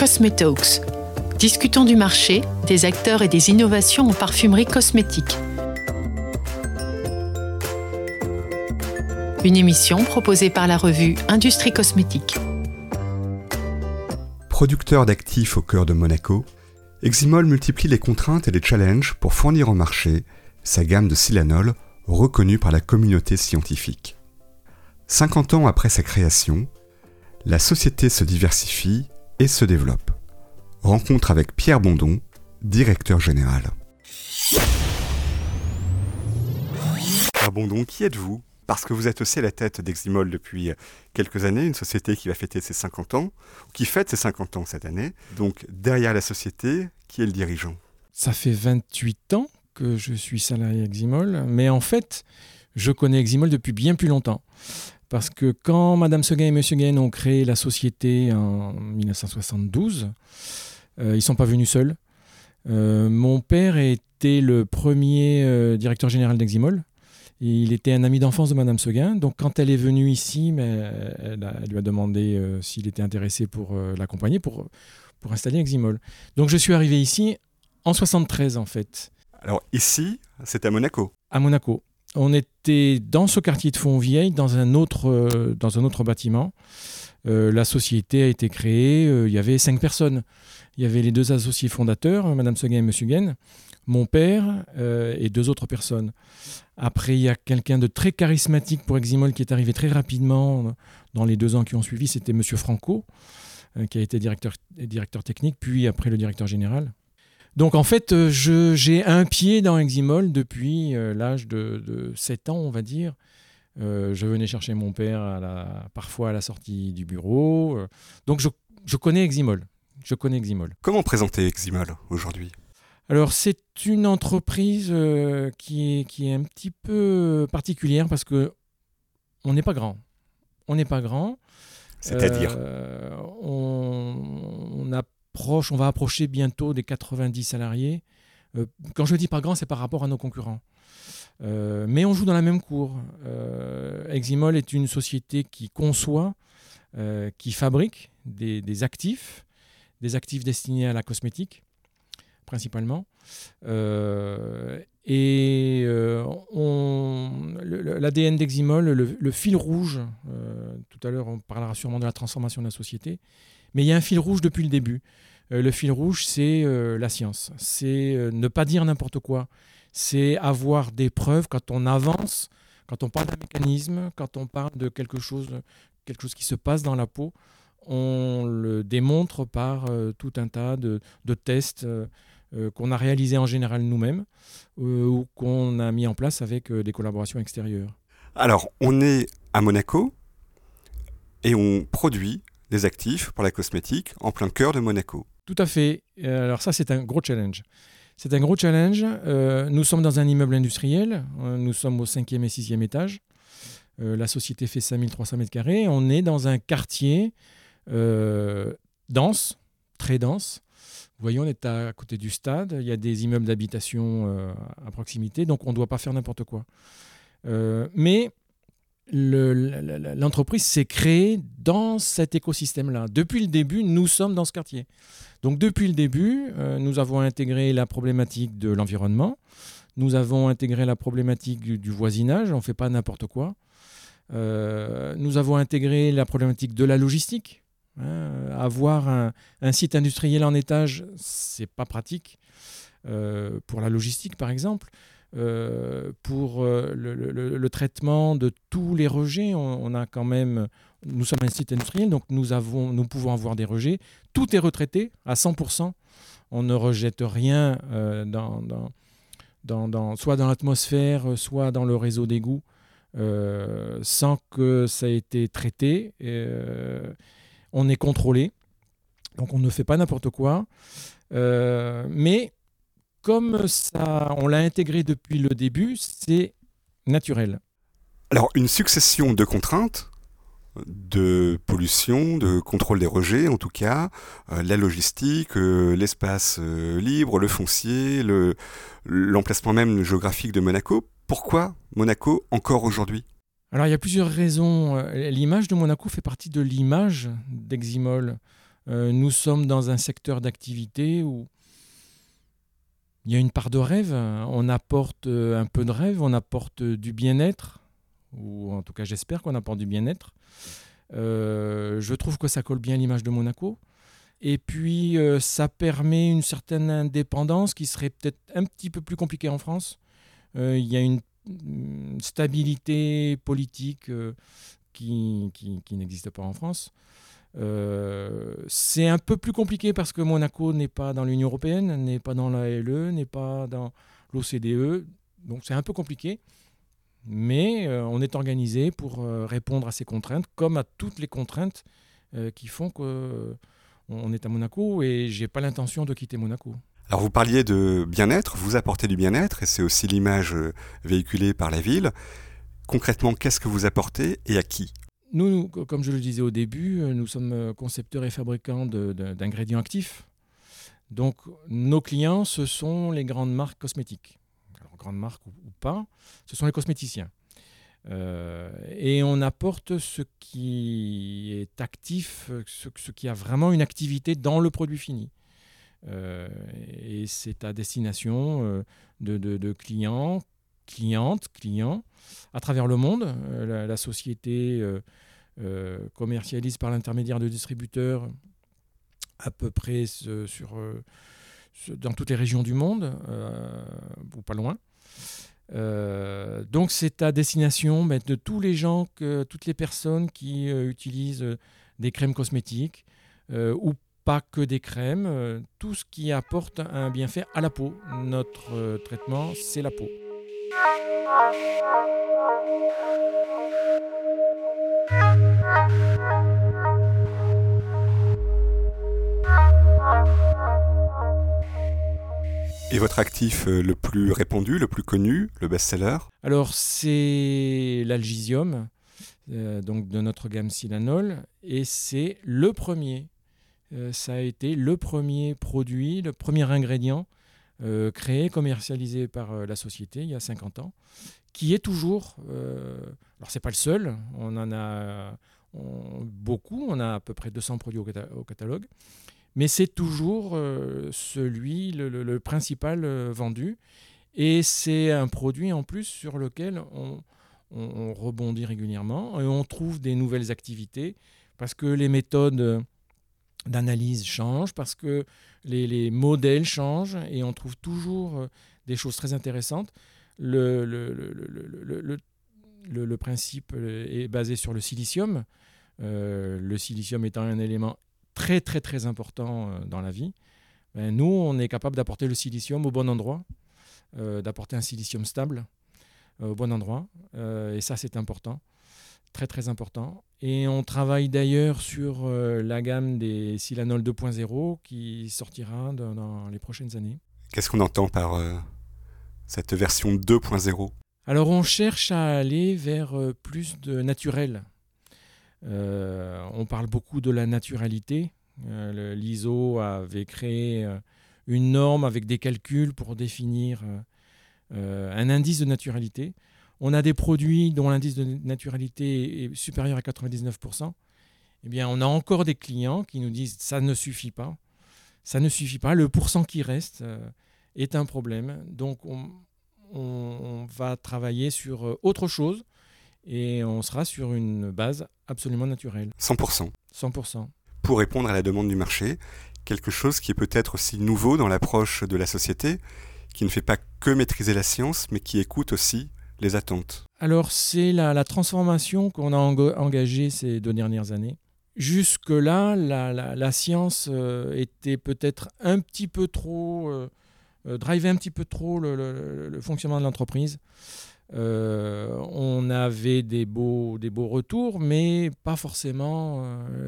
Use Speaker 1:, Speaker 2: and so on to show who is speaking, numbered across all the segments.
Speaker 1: Cosmetalks. Discutons du marché, des acteurs et des innovations en parfumerie cosmétique. Une émission proposée par la revue Industrie Cosmétique.
Speaker 2: Producteur d'actifs au cœur de Monaco, Eximol multiplie les contraintes et les challenges pour fournir au marché sa gamme de Silanol reconnue par la communauté scientifique. 50 ans après sa création, la société se diversifie et se développe. Rencontre avec Pierre Bondon, directeur général. Pierre Bondon, qui êtes-vous? Parce que vous êtes aussi à la tête d'Eximol depuis quelques années, une société qui va fêter ses 50 ans, qui fête ses 50 ans cette année. Donc derrière la société, qui est le dirigeant?
Speaker 3: Ça fait 28 ans que je suis salarié Eximol, mais en fait, je connais Eximol depuis bien plus longtemps. Parce que quand Madame Seguin et Monsieur Gain ont créé la société en 1972, euh, ils ne sont pas venus seuls. Euh, mon père était le premier euh, directeur général d'Eximol. Il était un ami d'enfance de Madame Seguin. Donc, quand elle est venue ici, mais elle, lui a demandé s'il était intéressé pour l'accompagner, pour, pour installer Eximol. Donc, je suis arrivé ici en 73, en fait.
Speaker 2: Alors, ici, c'est à Monaco
Speaker 3: À Monaco on était dans ce quartier de Fontvieille, dans un autre, euh, dans un autre bâtiment. Euh, la société a été créée, euh, il y avait cinq personnes. Il y avait les deux associés fondateurs, Madame Seguin et Monsieur Gain, mon père et deux autres personnes. Après, il y a quelqu'un de très charismatique pour Eximol qui est arrivé très rapidement dans les deux ans qui ont suivi, c'était Monsieur Franco, qui a été directeur technique, puis après le directeur général. Donc en fait, euh, j'ai un pied dans Eximol depuis euh, l'âge de, 7 ans, on va dire. Euh, je venais chercher mon père parfois à la sortie du bureau. donc je, connais Eximol. Je connais Eximol.
Speaker 2: Comment présenter Eximol aujourd'hui?
Speaker 3: Alors c'est une entreprise qui, est, qui est un petit peu particulière parce que on n'est pas grand. On n'est pas grand.
Speaker 2: C'est-à-dire?
Speaker 3: On, on, a on va approcher bientôt des 90 salariés. Euh, quand je dis pas grand, c'est par rapport à nos concurrents. Euh, mais on joue dans la même cour. Euh, Eximol est une société qui conçoit, qui fabrique des, actifs, des actifs destinés à la cosmétique, principalement. et l'ADN d'Eximol, le, fil rouge, tout à l'heure on parlera sûrement de la transformation de la société, mais il y a un fil rouge depuis le début. Euh, le fil rouge, c'est euh, la science. C'est euh, ne pas dire n'importe quoi. C'est avoir des preuves quand on avance, quand on parle d'un mécanisme, quand on parle de quelque chose, quelque chose qui se passe dans la peau. On le démontre par tout un tas de, tests qu'on a réalisés en général nous-mêmes ou qu'on a mis en place avec des collaborations extérieures.
Speaker 2: Alors, on est à Monaco et on produit des actifs pour la cosmétique en plein cœur de Monaco.
Speaker 3: Tout à fait. Euh, alors ça, c'est un gros challenge. C'est un gros challenge. Euh, nous sommes dans un immeuble industriel. Euh, nous sommes au cinquième et sixième étage. la société fait 5300 mètres carrés. On est dans un quartier dense, très dense. Vous voyez, on est à côté du stade. Il y a des immeubles d'habitation à proximité. Donc, on ne doit pas faire n'importe quoi. mais l'entreprise s'est créée dans cet écosystème-là. Depuis le début, nous sommes dans ce quartier. Donc depuis le début, euh, nous avons intégré la problématique de l'environnement, nous avons intégré la problématique du, voisinage, on ne fait pas n'importe quoi. Euh, nous avons intégré la problématique de la logistique. Hein. avoir un, site industriel en étage, c'est pas pratique. Euh, pour la logistique, par exemple. Euh, pour euh, le, traitement de tous les rejets. On, a quand même, nous sommes un site industriel, donc nous, avons, nous pouvons avoir des rejets. Tout est retraité à 100%. On ne rejette rien euh, dans, soit dans l'atmosphère, soit dans le réseau d'égout, sans que ça ait été traité. on est contrôlé, donc on ne fait pas n'importe quoi. mais comme ça, on l'a intégré depuis le début, c'est naturel.
Speaker 2: Alors, une succession de contraintes, de pollution, de contrôle des rejets en tout cas, euh, la logistique, euh, l'espace euh, libre, le foncier, l'emplacement même géographique de Monaco. Pourquoi Monaco encore aujourd'hui?
Speaker 3: Alors il y a plusieurs raisons. L'image de Monaco fait partie de l'image d'Eximol. nous sommes dans un secteur d'activité où il y a une part de rêve. On apporte un peu de rêve, on apporte du bien-être, ou en tout cas j'espère qu'on apporte du bien-être. je trouve que ça colle bien à l'image de Monaco. Et puis, ça permet une certaine indépendance qui serait peut-être un petit peu plus compliquée en France. Il y a une stabilité politique qui, qui, n'existe pas en France. Euh, c'est un peu plus compliqué parce que Monaco n'est pas dans l'Union européenne, n'est pas dans l'ALE, n'est pas dans l'OCDE. Donc c'est un peu compliqué. Mais euh, on est organisé pour euh, répondre à ces contraintes, comme à toutes les contraintes qui font qu'on est à Monaco et j'ai pas l'intention de quitter Monaco.
Speaker 2: Alors vous parliez de bien-être, vous apportez du bien-être et c'est aussi l'image véhiculée par la ville. Concrètement, qu'est-ce que vous apportez et à qui?
Speaker 3: Nous, comme je le disais au début, euh, nous sommes euh, concepteurs et fabricants d'ingrédients actifs. Donc, nos clients, ce sont les grandes marques cosmétiques. Alors, grandes marques ou, pas, ce sont les cosméticiens. Euh, et on apporte ce qui est actif, ce, qui a vraiment une activité dans le produit fini. et c'est à destination de, clients clientes, clients à travers le monde. Euh, la, société euh, euh, commercialise par l'intermédiaire de distributeurs à peu près sur, dans toutes les régions du monde, ou pas loin. donc c'est à destination de tous les gens, que, toutes les personnes qui utilisent des crèmes cosmétiques ou pas que des crèmes, tout ce qui apporte un bienfait à la peau. Notre traitement, c'est la peau.
Speaker 2: Et votre actif euh, le plus répandu, le plus connu, le best-seller?
Speaker 3: Alors c'est l'algisium, euh, donc de notre gamme Silanol, et c'est le premier. Euh, ça a été le premier produit, le premier ingrédient euh, créé, commercialisé par euh, la société il y a 50 ans, qui est toujours, euh, alors c'est pas le seul, on en a beaucoup, on a à peu près 200 produits au, catalogue, mais c'est toujours celui, le, principal vendu, et c'est un produit en plus sur lequel on, rebondit régulièrement et on trouve des nouvelles activités parce que les méthodes d'analyse changent, parce que les, modèles changent et on trouve toujours euh, des choses très intéressantes. Le, principe euh, est basé sur le silicium, euh, le silicium étant un élément très très très important dans la vie. Ben, nous, on est capable d'apporter le silicium au bon endroit, d'apporter un silicium stable au bon endroit, et ça c'est important très très important. Et on travaille d'ailleurs sur euh, la gamme des Silanol 2.0 qui sortira dans, les prochaines années.
Speaker 2: Qu'est-ce qu'on entend par euh, cette version 2.0
Speaker 3: Alors on cherche à aller vers euh, plus de naturel. on parle beaucoup de la naturalité. L'ISO avait créé une norme avec des calculs pour définir un indice de naturalité. On a des produits dont l'indice de naturalité est supérieur à 99%. Eh bien, on a encore des clients qui nous disent ça ne suffit pas. Ça ne suffit pas. Le pourcent qui reste euh, est un problème. Donc, on, va travailler sur euh, autre chose et on sera sur une base absolument naturelle.
Speaker 2: 100%.
Speaker 3: 100%.
Speaker 2: Pour répondre à la demande du marché, quelque chose qui est peut-être aussi nouveau dans l'approche de la société, qui ne fait pas que maîtriser la science, mais qui écoute aussi les attentes
Speaker 3: Alors, c'est la, transformation qu'on a engagée ces deux dernières années. Jusque-là, la, science euh, était peut-être un petit peu trop, euh, euh un petit peu trop le, fonctionnement de l'entreprise. Euh, on avait des beaux, des beaux retours, mais pas forcément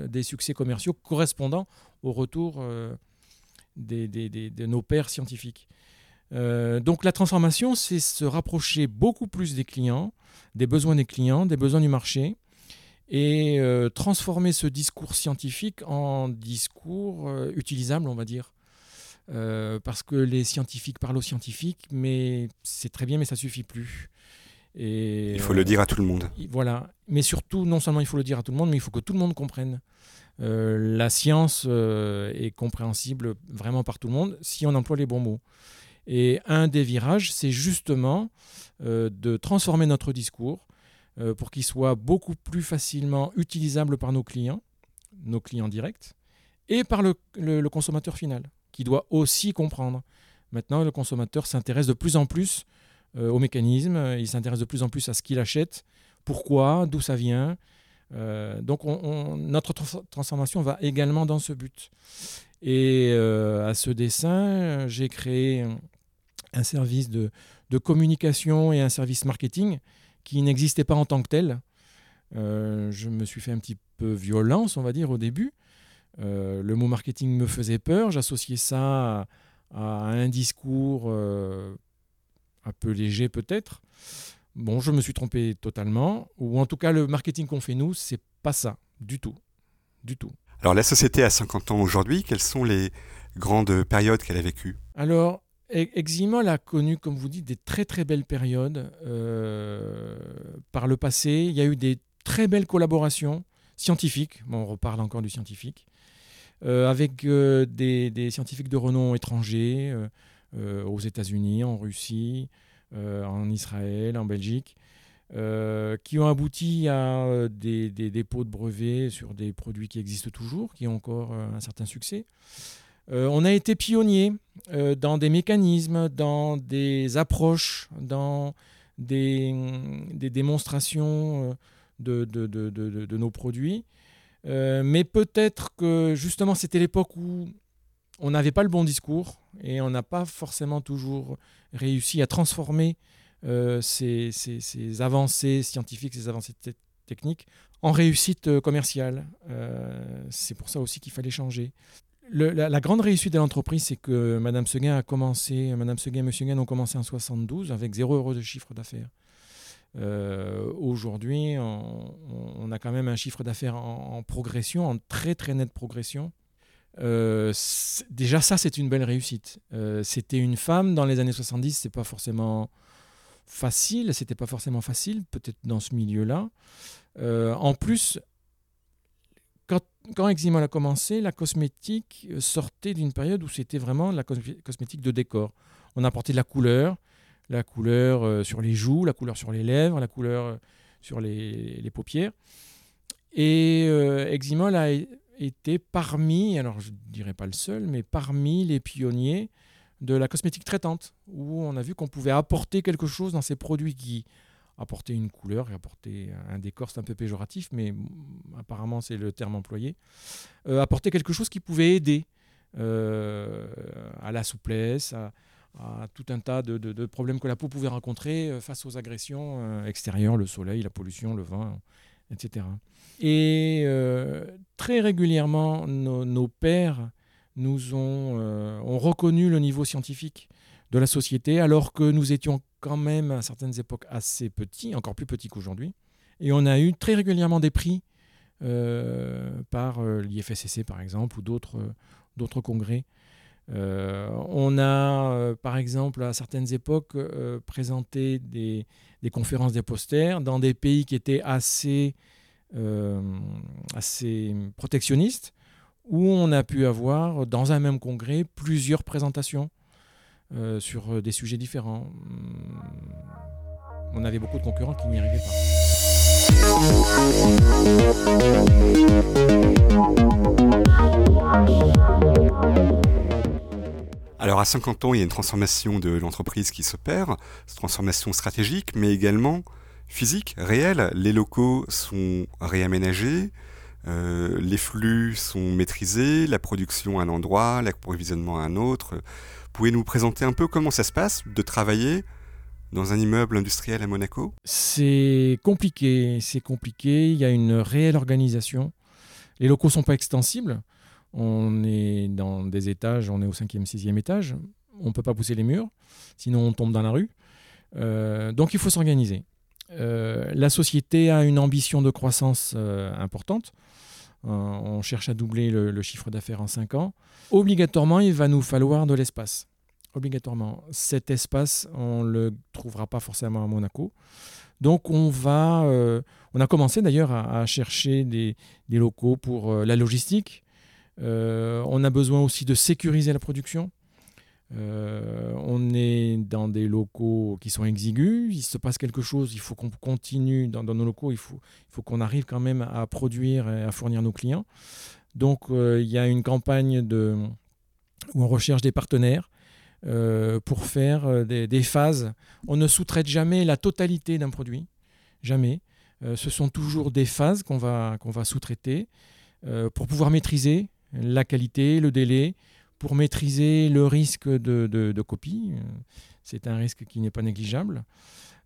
Speaker 3: des succès commerciaux correspondant au retour de nos pairs scientifiques. Euh, donc la transformation, c'est se rapprocher beaucoup plus des clients, des besoins des clients, des besoins du marché, et euh, transformer ce discours scientifique en discours euh, utilisable, on va dire. parce que les scientifiques parlent aux scientifiques, mais c'est très bien, mais ça suffit plus.
Speaker 2: Et, il faut le dire à tout le monde.
Speaker 3: Voilà. Mais surtout, non seulement il faut le dire à tout le monde, mais il faut que tout le monde comprenne la science est compréhensible vraiment par tout le monde si on emploie les bons mots. Et un des virages, c'est justement de transformer notre discours pour qu'il soit beaucoup plus facilement utilisable par nos clients, nos clients directs, et par le consommateur final, qui doit aussi comprendre. Maintenant, le consommateur s'intéresse de plus en plus euh, au mécanisme, il s'intéresse de plus en plus à ce qu'il achète, pourquoi, d'où ça vient. Euh, donc notre transformation va également dans ce but. Et euh, à ce dessin, j'ai créé un service de, communication et un service marketing qui n'existait pas en tant que tel. je me suis fait un petit peu violence, on va dire, au début. le mot marketing me faisait peur. J'associais ça à un discours euh, un peu léger peut-être. Bon, je me suis trompé totalement, ou en tout cas le marketing qu'on fait nous, c'est pas ça du tout, du tout.
Speaker 2: Alors la société a 50 ans aujourd'hui, quelles sont les grandes périodes qu'elle a vécues?
Speaker 3: Alors Eximol a connu, comme vous dites, des très très belles périodes euh, par le passé. Il y a eu des très belles collaborations scientifiques. Bon, on reparle encore du scientifique. Euh, avec euh, des, scientifiques de renom étrangers aux États-Unis, en Russie, en Israël, en Belgique. qui ont abouti à des, dépôts de brevets sur des produits qui existent toujours, qui ont encore un certain succès. On a été pionniers dans des mécanismes, dans des approches, dans des, démonstrations de, de, nos produits. Euh, mais peut-être que justement c'était l'époque où on n'avait pas le bon discours et on n'a pas forcément toujours réussi à transformer euh, ces, avancées scientifiques, ces avancées techniques en réussite euh, commerciale. c'est pour ça aussi qu'il fallait changer. La, grande réussite de l'entreprise, c'est que Madame Seguin a commencé, Madame Seguin et Monsieur Seguin ont commencé en 72 avec 0 euros de chiffre d'affaires. Euh, aujourd'hui, on, a quand même un chiffre d'affaires en, progression, en très très nette progression. Euh, déjà, ça, c'est une belle réussite. Euh, c'était une femme dans les années 70, c'est pas forcément facile, c'était pas forcément facile, peut-être dans ce milieu-là. en plus, quand, Eximol a commencé, la cosmétique sortait d'une période où c'était vraiment la cosmétique de décor. On apportait de la couleur, la couleur euh, sur les joues, la couleur sur les lèvres, la couleur euh, sur les, paupières. Et euh, Eximol a été parmi, alors je ne dirais pas le seul, mais parmi les pionniers de la cosmétique traitante, où on a vu qu'on pouvait apporter quelque chose dans ces produits qui apportaient une couleur et apporter un décor, c'est un peu péjoratif, mais apparemment c'est le terme employé, apporter quelque chose qui pouvait aider à la souplesse, à, tout un tas de, problèmes que la peau pouvait rencontrer euh, face aux agressions euh, extérieures, le soleil, la pollution, le vent, etc. Et euh, très régulièrement, nos, pères nous ont, ont, reconnu le niveau scientifique de la société, alors que nous étions quand même à certaines époques assez petits, encore plus petits qu'aujourd'hui. Et on a eu très régulièrement des prix par l'IFSCC, par exemple, ou d'autres congrès euh, on a, euh, par exemple, à certaines époques, euh, présenté des, conférences des posters dans des pays qui étaient assez, assez protectionnistes, où on a pu avoir, dans un même congrès, plusieurs présentations sur des sujets différents. Hmm. On avait beaucoup de concurrents qui n'y arrivaient
Speaker 2: pas. Alors à 50 ans, il y a une transformation de l'entreprise qui s'opère, transformation stratégique, mais également physique, réelle. Les locaux sont réaménagés, euh, les flux sont maîtrisés, la production à un endroit, l'approvisionnement à un autre. Pouvez-vous nous présenter un peu comment ça se passe de travailler dans un immeuble industriel à Monaco?
Speaker 3: C'est compliqué, c'est compliqué. Il y a une réelle organisation. Les locaux ne sont pas extensibles. On est dans des étages, on est au cinquième, sixième étage. On ne peut pas pousser les murs, sinon on tombe dans la rue. Euh, donc il faut s'organiser. Euh, la société a une ambition de croissance euh, importante. On cherche à doubler le, chiffre d'affaires en 5 ans. Obligatoirement, il va nous falloir de l'espace. obligatoirement. Cet espace, on ne le trouvera pas forcément à Monaco. Donc on va, euh, on a commencé d'ailleurs à, chercher des, locaux pour euh, la logistique. Euh, on a besoin aussi de sécuriser la production. On est dans des locaux qui sont exigus. Il se passe quelque chose. Il faut qu'on continue dans, nos locaux. Il faut, qu'on arrive quand même à produire et à fournir nos clients. Donc il y a une campagne de, où on recherche des partenaires euh, pour faire euh, des, phases. On ne sous-traite jamais la totalité d'un produit, jamais. Euh, ce sont toujours des phases qu'on va, qu'on va sous-traiter pour pouvoir maîtriser la qualité, le délai, pour maîtriser le risque de, de, copie. C'est un risque qui n'est pas négligeable.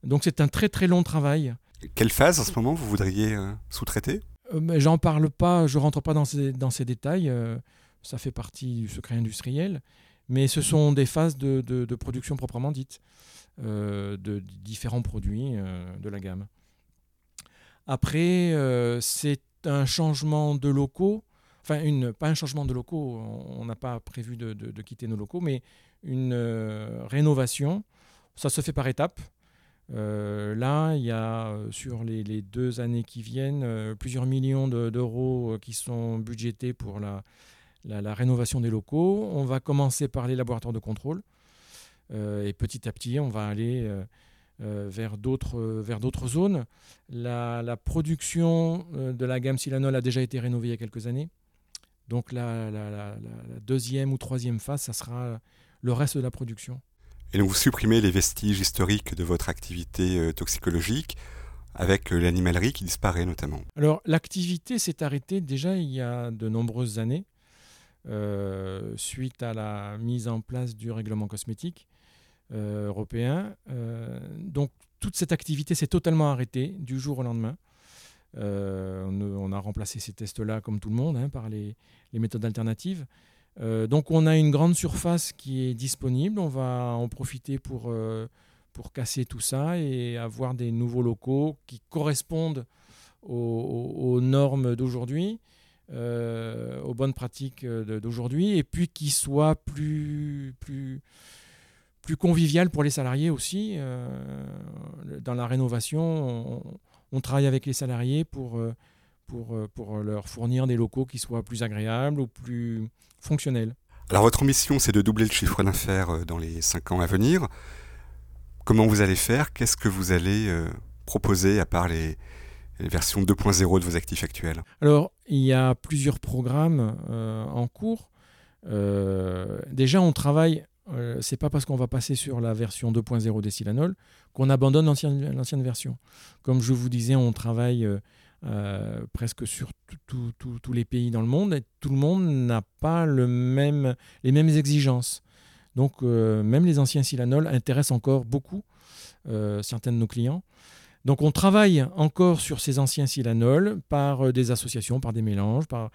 Speaker 3: Donc c'est un très très long travail.
Speaker 2: Quelle phase en ce moment vous voudriez sous-traiter?
Speaker 3: J'en parle pas, je rentre pas dans ces, dans ces détails. ça fait partie du secret industriel mais ce sont des phases de, production proprement dites euh, de différents produits euh, de la gamme. Après, euh, c'est un changement de locaux, enfin, pas un changement de locaux, on n'a pas prévu de, quitter nos locaux, mais une rénovation. Ça se fait par étapes. là, il y a sur les, deux années qui viennent plusieurs millions d'euros qui sont budgétés pour la, rénovation des locaux. On va commencer par les laboratoires de contrôle. Euh, et petit à petit, on va aller euh, euh, vers d'autres zones. La, production de la gamme Silanol a déjà été rénovée il y a quelques années. Donc la, la, deuxième ou troisième phase, ça sera le reste de la production.
Speaker 2: Et donc vous supprimez les vestiges historiques de votre activité toxicologique avec l'animalerie qui disparaît notamment.
Speaker 3: Alors l'activité s'est arrêtée déjà il y a de nombreuses années. Euh, suite à la mise en place du règlement cosmétique euh, européen. Euh, donc toute cette activité s'est totalement arrêtée du jour au lendemain. On, a remplacé ces tests-là, comme tout le monde, hein, par les, méthodes alternatives. donc on a une grande surface qui est disponible. On va en profiter pour, pour casser tout ça et avoir des nouveaux locaux qui correspondent aux normes d'aujourd'hui euh, aux bonnes pratiques euh, d'aujourd'hui et puis qui soit plus, plus, plus pour les salariés aussi. Euh, dans la rénovation, on, travaille avec les salariés pour, pour, pour leur fournir des locaux qui soient plus agréables ou plus fonctionnels.
Speaker 2: Alors votre ambition, c'est de doubler le chiffre d'affaires dans les 5 ans à venir. Comment vous allez faire? Qu'est-ce que vous allez proposer à part les, version 2.0 de vos actifs actuels?
Speaker 3: Alors, il y a plusieurs programmes euh, en cours. Euh, déjà, on travaille, euh, c'est pas parce qu'on va passer sur la version 2.0 des Silanol qu'on abandonne l'ancienne version. Comme je vous disais, on travaille presque sur tous les pays dans le monde et tout le monde n'a pas le même, les mêmes exigences. Donc, même les anciens Silanol intéressent encore beaucoup certains de nos clients. Donc on travaille encore sur ces anciens silanols par euh, des associations, par des mélanges, par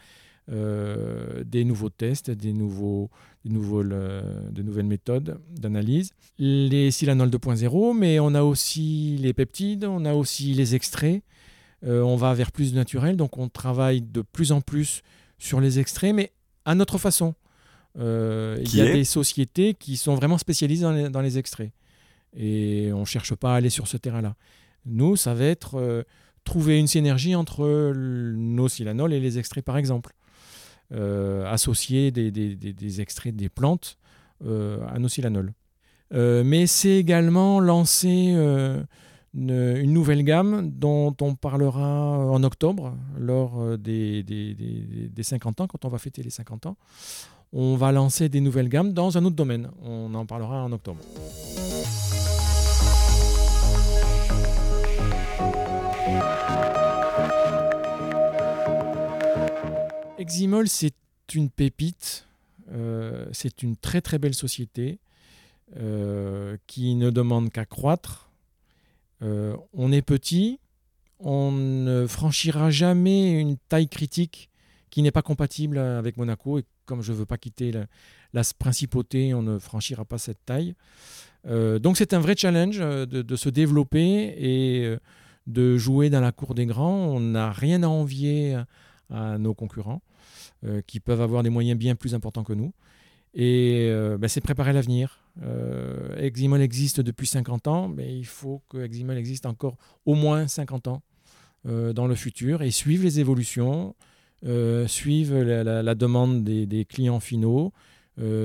Speaker 3: euh, des nouveaux tests, des, nouveaux, des, de nouvelles méthodes d'analyse. Les silanols 2.0, mais on a aussi les peptides, on a aussi les extraits. Euh, on va vers plus naturel, donc on travaille de plus en plus sur les extraits, mais à notre façon. il y a des sociétés qui sont vraiment spécialisées dans les, dans les extraits. Et on ne cherche pas à aller sur ce terrain-là. Nous, ça va être euh, trouver une synergie entre nos silanols et les extraits, par exemple. Euh, associer des, extraits des plantes euh, à nos silanols. mais c'est également lancer une, nouvelle gamme dont on parlera en octobre, lors des, des, 50 ans, quand on va fêter les 50 ans. On va lancer des nouvelles gammes dans un autre domaine. On en parlera en octobre. Eximol, c'est une pépite, euh, c'est une très très belle société euh, qui ne demande qu'à croître. Euh, on est petit, on ne franchira jamais une taille critique qui n'est pas compatible avec Monaco. Et comme je ne veux pas quitter la, principauté, on ne franchira pas cette taille. donc c'est un vrai challenge de, de, se développer et de jouer dans la cour des grands. On n'a rien à envier à nos concurrents. Euh, qui peuvent avoir des moyens bien plus importants que nous. Et euh, bah, c'est préparer l'avenir. Euh, Eximol existe depuis 50 ans, mais il faut que Eximol existe encore au moins 50 ans euh, dans le futur et suivre les évolutions, suivre la, demande des, clients finaux,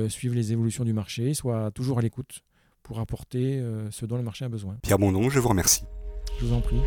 Speaker 3: suivre les évolutions du marché, soit toujours à l'écoute pour apporter ce dont le marché a besoin.
Speaker 2: Pierre Bondon, je vous remercie.
Speaker 3: Je vous en prie.